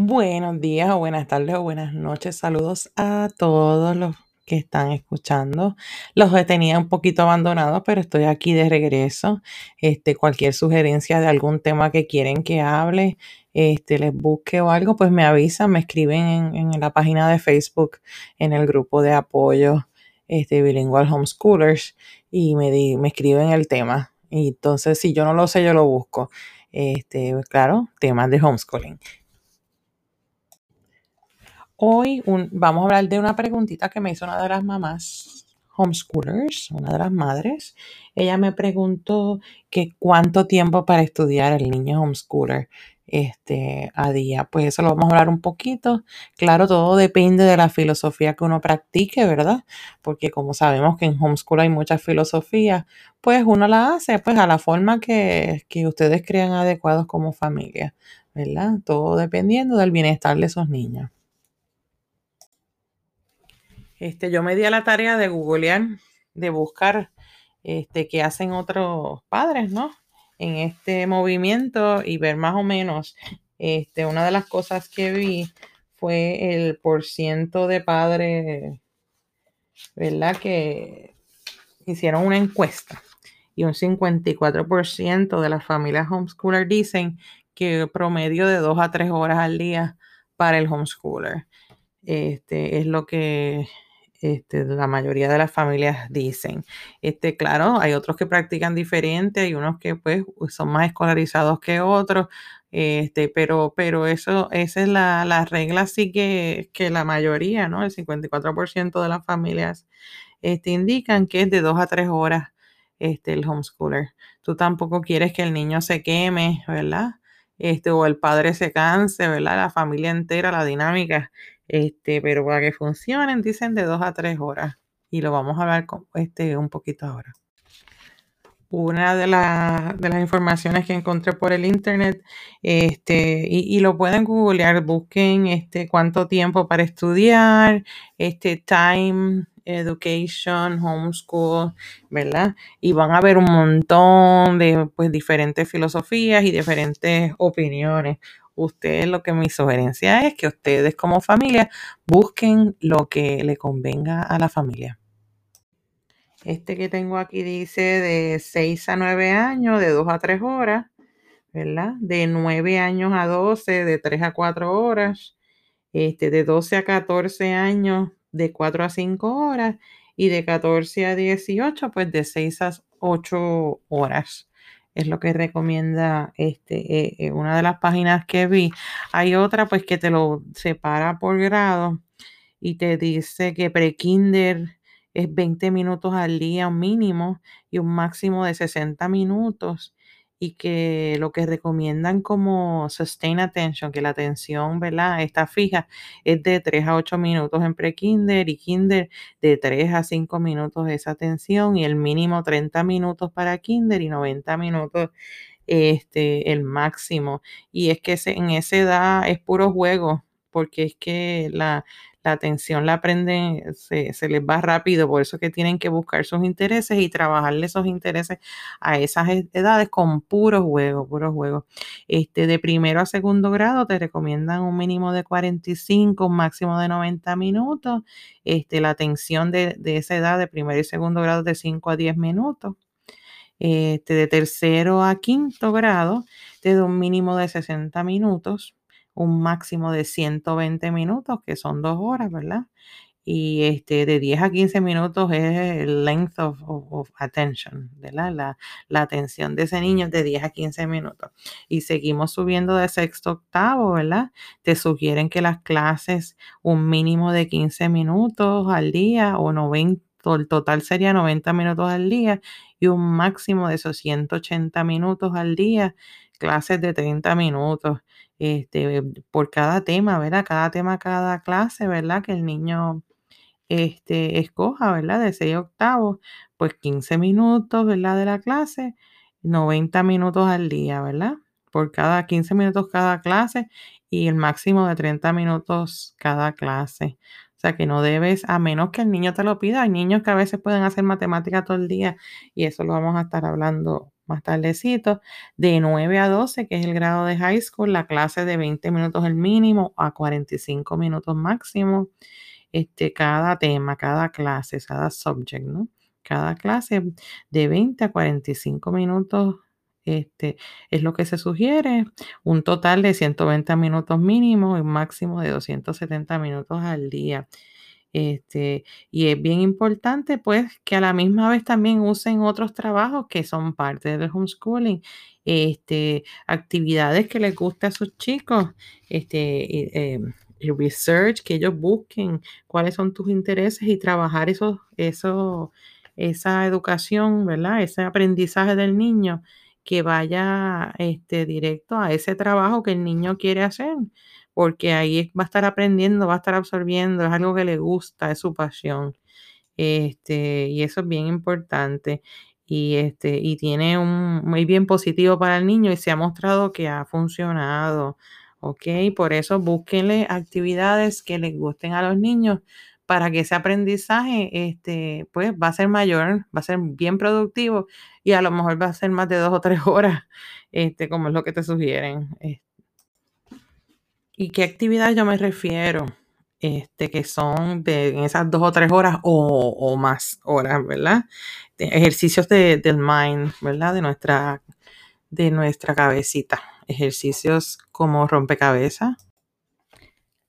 Buenos días o buenas tardes o buenas noches. Saludos a todos los que están escuchando. Los tenido un poquito abandonados, pero estoy aquí de regreso. Este, cualquier sugerencia de algún tema que quieren que hable, este, les busque o algo, pues me avisan, me escriben en, en la página de Facebook, en el grupo de apoyo este, Bilingual Homeschoolers y me, di- me escriben el tema. Y entonces, si yo no lo sé, yo lo busco. Este, claro, temas de homeschooling. Hoy un- vamos a hablar de una preguntita que me hizo una de las mamás homeschoolers, una de las madres. Ella me preguntó que cuánto tiempo para estudiar el niño homeschooler este, a día. Pues eso lo vamos a hablar un poquito. Claro, todo depende de la filosofía que uno practique, ¿verdad? Porque como sabemos que en homeschool hay muchas filosofías, pues uno la hace pues a la forma que, que ustedes crean adecuados como familia, ¿verdad? Todo dependiendo del bienestar de esos niños. Este, yo me di a la tarea de googlear, de buscar este, qué hacen otros padres, ¿no? En este movimiento y ver más o menos. Este, una de las cosas que vi fue el porciento de padres, ¿verdad? Que hicieron una encuesta y un 54% de las familias homeschooler dicen que promedio de dos a tres horas al día para el homeschooler. Este es lo que este, la mayoría de las familias dicen. Este, claro, hay otros que practican diferente, hay unos que pues son más escolarizados que otros, este, pero, pero eso, esa es la, la regla, sí que, que la mayoría, ¿no? El 54% de las familias este, indican que es de dos a tres horas este, el homeschooler. Tú tampoco quieres que el niño se queme, ¿verdad? Este, o el padre se canse, ¿verdad? La familia entera, la dinámica. Este, pero para que funcionen, dicen de dos a tres horas. Y lo vamos a hablar con, este, un poquito ahora. Una de, de las informaciones que encontré por el internet, este, y, y lo pueden googlear, busquen este, cuánto tiempo para estudiar, este, time, education, homeschool, ¿verdad? Y van a ver un montón de pues, diferentes filosofías y diferentes opiniones. Ustedes lo que mi sugerencia es que ustedes como familia busquen lo que le convenga a la familia. Este que tengo aquí dice de 6 a 9 años, de 2 a 3 horas, ¿verdad? De 9 años a 12, de 3 a 4 horas. Este, de 12 a 14 años, de 4 a 5 horas. Y de 14 a 18, pues de 6 a 8 horas. Es lo que recomienda este, eh, eh, una de las páginas que vi. Hay otra, pues, que te lo separa por grado y te dice que pre-kinder es 20 minutos al día mínimo y un máximo de 60 minutos y que lo que recomiendan como sustain attention, que la atención, ¿verdad? Está fija, es de 3 a 8 minutos en pre-kinder y kinder de 3 a 5 minutos esa atención y el mínimo 30 minutos para kinder y 90 minutos este, el máximo. Y es que en esa edad es puro juego, porque es que la, la atención la aprenden, se, se les va rápido, por eso que tienen que buscar sus intereses y trabajarle esos intereses a esas e- edades con puro juego, puro juego. Este, de primero a segundo grado te recomiendan un mínimo de 45, un máximo de 90 minutos. Este, la atención de, esa edad de primero y segundo grado de 5 a 10 minutos este, de tercero a quinto grado, te da un mínimo de 60 minutos, un máximo de 120 minutos, que son dos horas, ¿verdad? Y este, de 10 a 15 minutos es el length of, attention, ¿verdad? La, la atención de ese niño es de 10 a 15 minutos. Y seguimos subiendo de sexto a octavo, ¿verdad? Te sugieren que las clases, un mínimo de 15 minutos al día o 90, el total sería 90 minutos al día y un máximo de esos 180 minutos al día, clases de 30 minutos este, por cada tema, ¿verdad? Cada tema, cada clase, ¿verdad? Que el niño este, escoja, ¿verdad? De 6 a octavo, pues 15 minutos, ¿verdad? De la clase, 90 minutos al día, ¿verdad? Por cada 15 minutos cada clase y el máximo de 30 minutos cada clase. O sea que no debes, a menos que el niño te lo pida. Hay niños que a veces pueden hacer matemática todo el día y eso lo vamos a estar hablando más tardecito, de 9 a 12, que es el grado de high school, la clase de 20 minutos el mínimo a 45 minutos máximo, este, cada tema, cada clase, cada subject, ¿no? Cada clase de 20 a 45 minutos este, es lo que se sugiere, un total de 120 minutos mínimo y un máximo de 270 minutos al día. Este, y es bien importante, pues, que a la misma vez también usen otros trabajos que son parte del homeschooling, este, actividades que les guste a sus chicos, este, em, research, que ellos busquen cuáles son tus intereses y trabajar eso, eso, esa educación, ¿verdad? Ese aprendizaje del niño que vaya este, directo a ese trabajo que el niño quiere hacer porque ahí va a estar aprendiendo, va a estar absorbiendo, es algo que le gusta, es su pasión. Este, y eso es bien importante. Y, este, y tiene un muy bien positivo para el niño y se ha mostrado que ha funcionado. ¿Ok? Por eso búsquenle actividades que les gusten a los niños para que ese aprendizaje este, pues, va a ser mayor, va a ser bien productivo y a lo mejor va a ser más de dos o tres horas, este, como es lo que te sugieren. ¿Y qué actividades yo me refiero? Este, que son de esas dos o tres horas o, más horas, ¿verdad? ejercicios del mind, ¿verdad? De nuestra, de nuestra cabecita. Ejercicios como rompecabezas.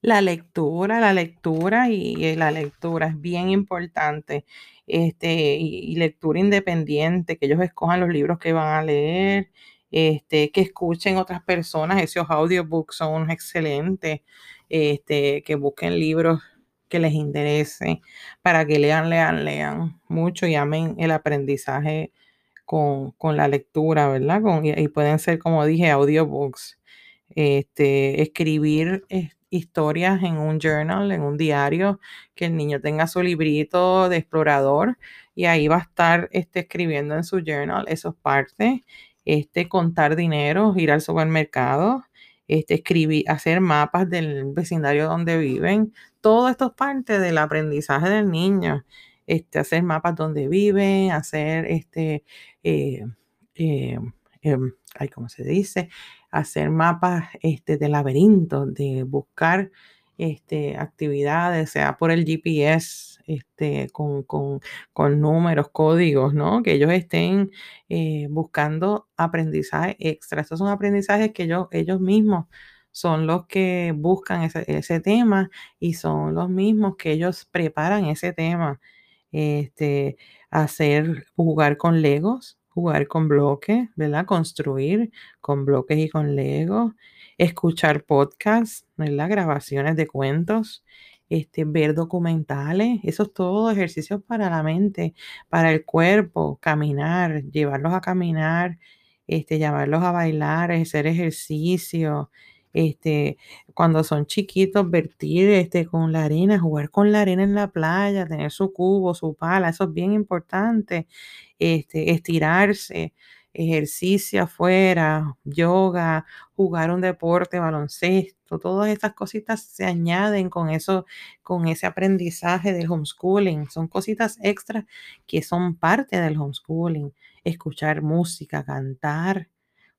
La lectura, la lectura y, la lectura es bien importante. Este, y lectura independiente, que ellos escojan los libros que van a leer este, que escuchen otras personas, esos audiobooks son excelentes, este, que busquen libros que les interese para que lean, lean, lean mucho y amen el aprendizaje con, la lectura, ¿verdad? Con, y, pueden ser, como dije, audiobooks. Este, escribir historias en un journal, en un diario, que el niño tenga su librito de explorador y ahí va a estar este, escribiendo en su journal esas partes este, contar dinero, ir al supermercado, este, escribir, hacer mapas del vecindario donde viven. Todo esto es parte del aprendizaje del niño. Este, hacer mapas donde viven, hacer este, eh, eh, em, ¿cómo se dice? Hacer mapas este, de laberintos, de buscar este, actividades, sea por el GPS, este, con, números, códigos, ¿no? Que ellos estén eh, buscando aprendizaje extra. Estos son aprendizajes que ellos, ellos mismos son los que buscan ese, ese, tema y son los mismos que ellos preparan ese tema. Este, hacer, jugar con legos, jugar con bloques, ¿verdad? Construir con bloques y con legos escuchar podcasts, ¿verdad? grabaciones de cuentos, este, ver documentales, eso es todo ejercicios para la mente, para el cuerpo, caminar, llevarlos a caminar, este, llevarlos a bailar, hacer ejercicio, este, cuando son chiquitos, vertir este, con la arena, jugar con la arena en la playa, tener su cubo, su pala, eso es bien importante, este, estirarse, ejercicio afuera, yoga, jugar un deporte, baloncesto, todas estas cositas se añaden con eso, con ese aprendizaje del homeschooling. Son cositas extras que son parte del homeschooling. Escuchar música, cantar,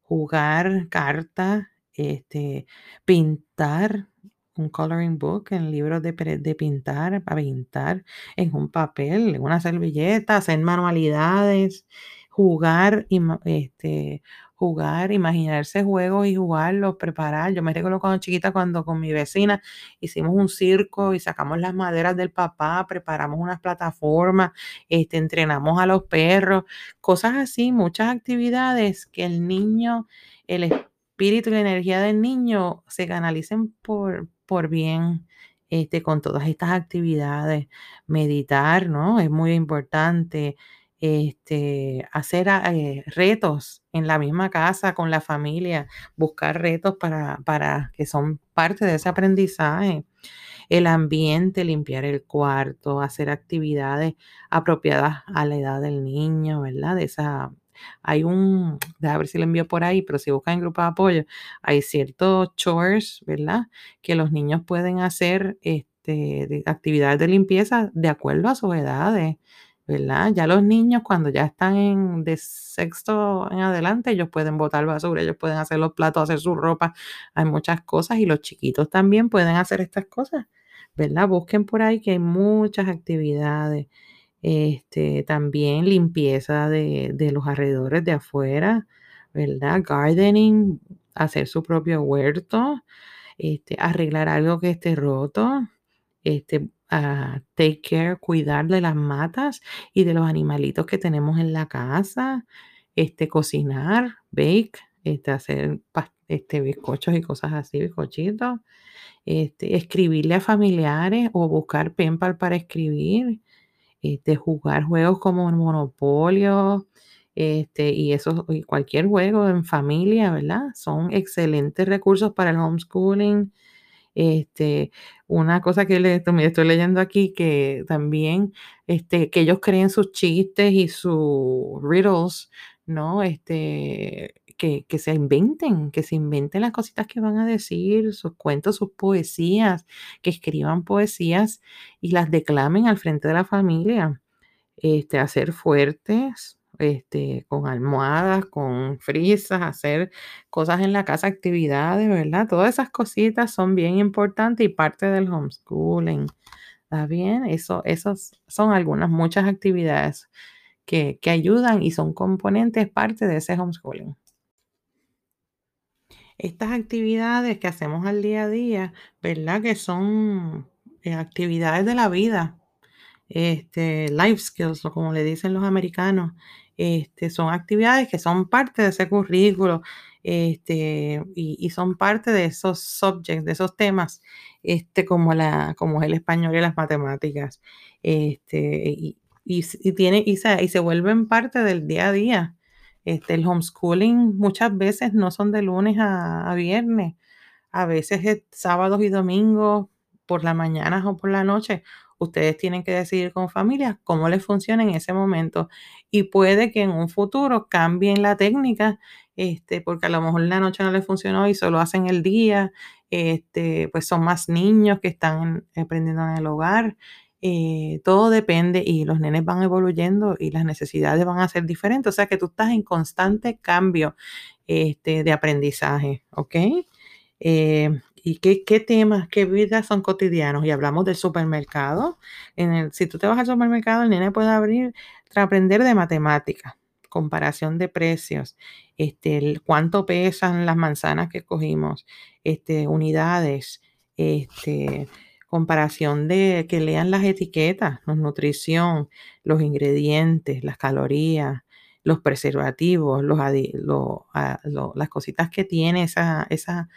jugar cartas, este, pintar, un coloring book en libros de, de, pintar, para pintar en un papel, en una servilleta, hacer manualidades, jugar, este, jugar, imaginarse juegos y jugarlos, preparar. Yo me recuerdo cuando chiquita, cuando con mi vecina hicimos un circo y sacamos las maderas del papá, preparamos unas plataformas, este, entrenamos a los perros, cosas así, muchas actividades que el niño, el y la energía del niño se canalicen por, por bien. Este, con todas estas actividades, meditar, ¿no? Es muy importante, este, hacer ah, eh, retos en la misma casa con la familia, buscar retos para, para que son parte de ese aprendizaje. El ambiente, limpiar el cuarto, hacer actividades apropiadas a la edad del niño, ¿verdad? De esa, hay un, a ver si lo envío por ahí, pero si buscan en grupo de apoyo, hay ciertos chores, ¿verdad? Que los niños pueden hacer este, actividades de limpieza de acuerdo a sus edades. ¿verdad? Ya los niños cuando ya están en, de sexto en adelante, ellos pueden botar basura, ellos pueden hacer los platos, hacer su ropa, hay muchas cosas y los chiquitos también pueden hacer estas cosas, ¿verdad? Busquen por ahí que hay muchas actividades. Este, también limpieza de, de los alrededores de afuera, ¿verdad? Gardening, hacer su propio huerto, este, arreglar algo que esté roto, este, a take care, cuidar de las matas y de los animalitos que tenemos en la casa, este, cocinar, bake, este, hacer este, bizcochos y cosas así, bizcochitos, este, escribirle a familiares o buscar penpal para escribir, este, jugar juegos como Monopolio, este, y eso, y cualquier juego en familia, ¿verdad? Son excelentes recursos para el homeschooling. Este, una cosa que le, estoy leyendo aquí, que también, este, que ellos creen sus chistes y sus riddles, ¿no? Este, que, se inventen, que se inventen las cositas que van a decir, sus cuentos, sus poesías, que escriban poesías y las declamen al frente de la familia. Este, hacer fuertes, este, con almohadas, con frisas, hacer cosas en la casa, actividades, ¿verdad? Todas esas cositas son bien importantes y parte del homeschooling. ¿Está bien? Eso, esos son algunas, muchas actividades que, que ayudan y son componentes, parte de ese homeschooling. Estas actividades que hacemos al día a día, ¿verdad? Que son eh, actividades de la vida, este, life skills, o como le dicen los americanos, este, son actividades que son parte de ese currículo este, y, son parte de esos subjects, de esos temas, este, como, la, como el español y las matemáticas. Este, y, y, tiene, y, se, y se vuelven parte del día a día. Este, el homeschooling muchas veces no son de lunes a, viernes, a veces es sábados y domingos por la mañana o por la noche Ustedes tienen que decidir con familia cómo les funciona en ese momento. Y puede que en un futuro cambien la técnica, este, porque a lo mejor la noche no les funcionó y solo hacen el día. Este, pues son más niños que están aprendiendo en el hogar. Eh, todo depende y los nenes van evoluyendo y las necesidades van a ser diferentes. O sea que tú estás en constante cambio este, de aprendizaje, ¿ok? Eh, ¿Y qué, temas, qué vidas son cotidianos? Y hablamos del supermercado. Si tú te vas al supermercado, el nene puede abrir, aprender de matemáticas, comparación de precios, este, cuánto pesan las manzanas que cogimos, este, unidades, este, comparación de que lean las etiquetas, la nutrición, los ingredientes, las calorías, los preservativos, los, las cositas que tiene esa, esa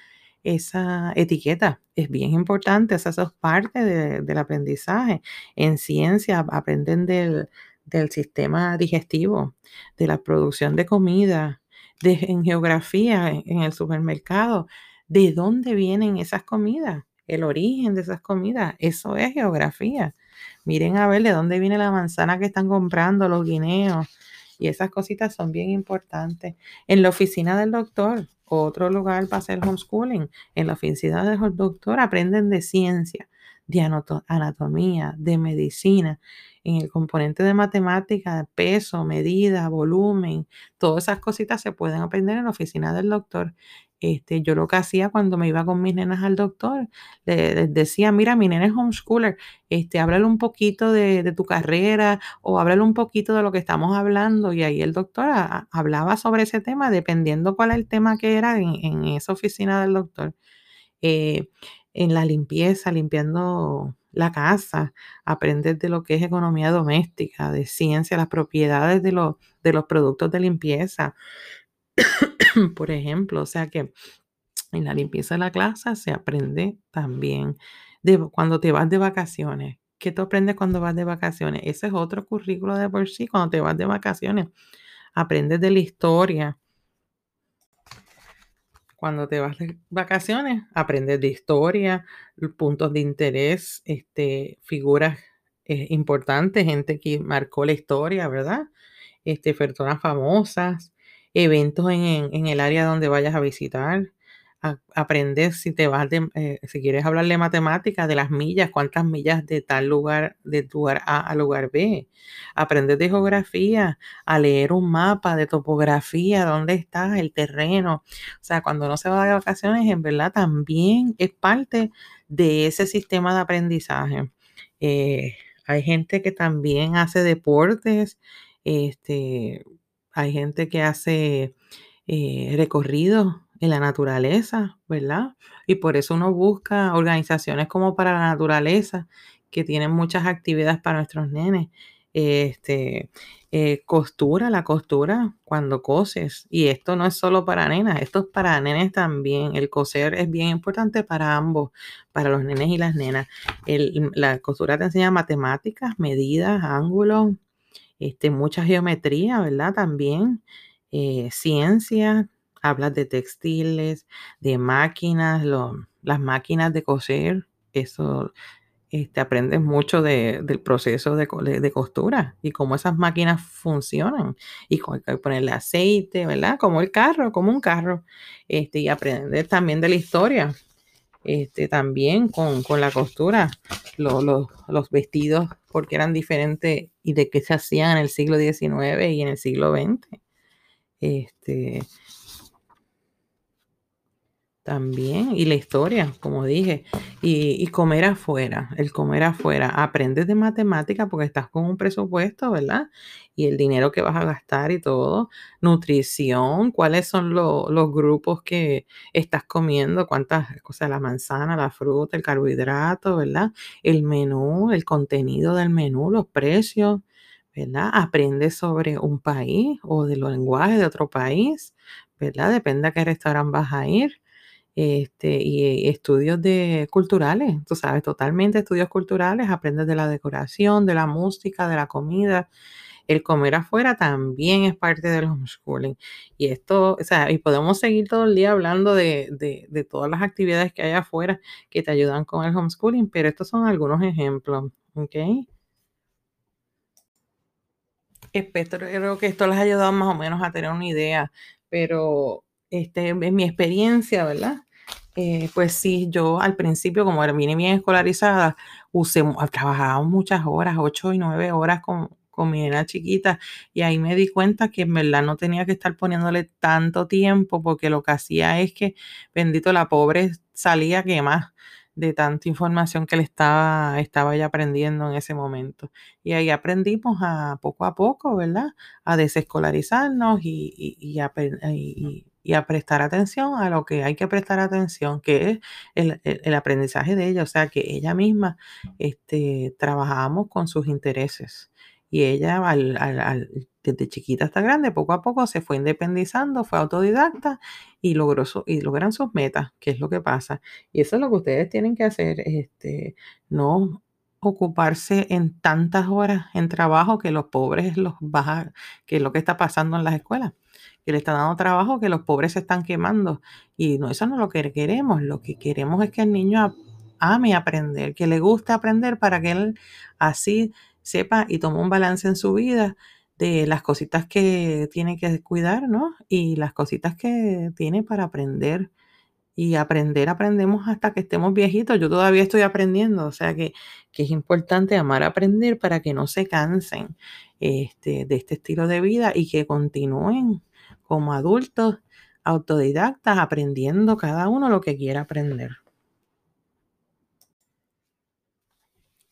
esa etiqueta. Es bien importante, eso es parte del aprendizaje. En ciencia aprenden del, sistema digestivo, de la producción de comida, de, en geografía, en, el supermercado, de dónde vienen esas comidas, el origen de esas comidas. Eso es geografía. Miren a ver de dónde viene la manzana que están comprando, los guineos. Y esas cositas son bien importantes. En la oficina del doctor, otro lugar para hacer homeschooling. En la oficina del doctor aprenden de ciencia, de anatomía, de medicina, en el componente de matemática, peso, medida, volumen, todas esas cositas se pueden aprender en la oficina del doctor. Este, yo lo que hacía cuando me iba con mis nenas al doctor, les decía, mira, mi nena es homeschooler, este, háblale un poquito de, tu carrera o háblale un poquito de lo que estamos hablando. Y ahí el doctor hablaba sobre ese tema, dependiendo cuál es el tema que era en, esa oficina del doctor. Eh, en la limpieza, limpiando la casa, aprender de lo que es economía doméstica, de ciencia, las propiedades de, de los productos de limpieza, por ejemplo. O sea que en la limpieza de la clase se aprende también de cuando te vas de vacaciones. ¿Qué tú aprendes cuando vas de vacaciones? Ese es otro currículo de por sí, cuando te vas de vacaciones. Aprendes de la historia. Cuando te vas de vacaciones, aprendes de historia, puntos de interés, este, figuras eh, importantes, gente que marcó la historia, ¿verdad? Este, personas famosas, eventos en, el área donde vayas a visitar, aprender si te vas de, eh, si quieres hablar de matemáticas, de las millas, cuántas millas de tal lugar, de lugar A al lugar B. Aprender de geografía, a leer un mapa de topografía, dónde está el terreno. O sea, cuando uno se va de vacaciones, en verdad también es parte de ese sistema de aprendizaje. Eh, hay gente que también hace deportes, este, hay gente que hace eh, recorridos en la naturaleza, ¿verdad? Y por eso uno busca organizaciones como para la naturaleza, que tienen muchas actividades para nuestros nenes. Este, eh, costura, la costura cuando coses. Y esto no es solo para nenas, esto es para nenes también. El coser es bien importante para ambos, para los nenes y las nenas. la costura te enseña matemáticas, medidas, ángulos, este, mucha geometría, ¿verdad? También eh, ciencia, hablas de textiles, de máquinas, las máquinas de coser, eso este, aprendes mucho del proceso de, costura y cómo esas máquinas funcionan y cómo ponerle aceite, ¿verdad? Como el carro, como un carro. Este, y aprendes también de la historia, este, también con, la costura, los vestidos, porque eran diferentes y de qué se hacían en el siglo XIX y en el siglo XX. También, y la historia, como dije, y, comer afuera, el comer afuera, aprendes de matemática porque estás con un presupuesto, ¿verdad? Y el dinero que vas a gastar y todo, nutrición, cuáles son los grupos que estás comiendo, cuántas cosas, la manzana, la fruta, el carbohidrato, ¿verdad? El menú, el contenido del menú, los precios, ¿verdad? Aprendes sobre un país o de los lenguajes de otro país, ¿verdad? Depende a qué restaurante vas a ir este, y estudios de culturales, tú sabes, totalmente estudios culturales, aprendes de la decoración, de la música, de la comida. El comer afuera también es parte del homeschooling. Y esto, o sea, y podemos seguir todo el día hablando de, de, todas las actividades que hay afuera que te ayudan con el homeschooling, pero estos son algunos ejemplos, ¿ok? Espero que esto les haya ayudado más o menos a tener una idea, pero este, en mi experiencia, ¿verdad? Eh, pues sí, yo al principio, como vine bien escolarizada, usé, trabajaba muchas horas, ocho y nueve horas con, con mi nena chiquita, y ahí me di cuenta que en verdad no tenía que estar poniéndole tanto tiempo, porque lo que hacía es que, bendito, la pobre salía que más de tanta información que le estaba, estaba ya aprendiendo en ese momento. Y ahí aprendimos a poco a poco, ¿verdad? A desescolarizarnos y, y, y, y a prestar atención a lo que hay que prestar atención, que es el, aprendizaje de ella, o sea, que ella misma este, trabajamos con sus intereses. Y ella desde chiquita hasta grande, poco a poco se fue independizando, fue autodidacta y logró y logran sus metas, que es lo que pasa. Y eso es lo que ustedes tienen que hacer, este, no ocuparse en tantas horas en trabajo que los pobres los baja, que es lo que está pasando en las escuelas que le está dando trabajo, que los pobres se están quemando. Y no, eso no es lo que queremos. Lo que queremos es que el niño ame aprender, que le guste aprender para que él así sepa y tome un balance en su vida de las cositas que tiene que cuidar, ¿no? Y las cositas que tiene para aprender. Y aprender, aprendemos hasta que estemos viejitos. Yo todavía estoy aprendiendo, o sea que, que es importante amar aprender para que no se cansen este, de este estilo de vida y que continúen como adultos autodidactas aprendiendo cada uno lo que quiera aprender.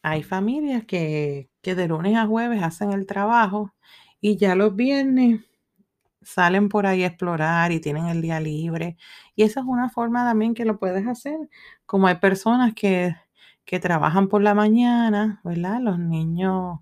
Hay familias que, que de lunes a jueves hacen el trabajo y ya los viernes salen por ahí a explorar y tienen el día libre. Y esa es una forma también que lo puedes hacer. Como hay personas que, que trabajan por la mañana, ¿verdad? Los niños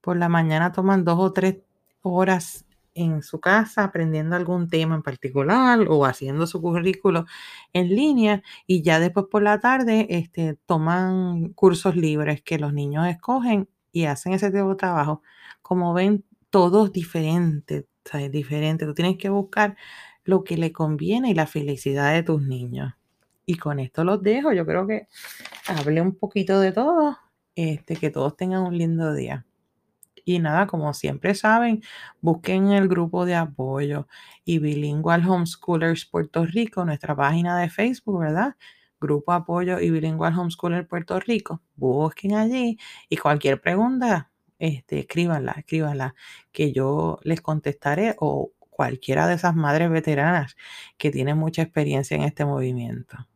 por la mañana toman dos o tres horas en su casa aprendiendo algún tema en particular o haciendo su currículo en línea y ya después por la tarde este, toman cursos libres que los niños escogen y hacen ese tipo de trabajo. Como ven, todos diferentes. Diferente. Tú tienes que buscar lo que le conviene y la felicidad de tus niños. Y con esto los dejo. Yo creo que hablé un poquito de todo. Este, que todos tengan un lindo día. Y nada, como siempre saben, busquen el grupo de apoyo y Bilingual Homeschoolers Puerto Rico, nuestra página de Facebook, ¿verdad? Grupo Apoyo y Bilingual Homeschooler Puerto Rico. Busquen allí y cualquier pregunta, este, escríbanla, escríbanla, que yo les contestaré o cualquiera de esas madres veteranas que tienen mucha experiencia en este movimiento.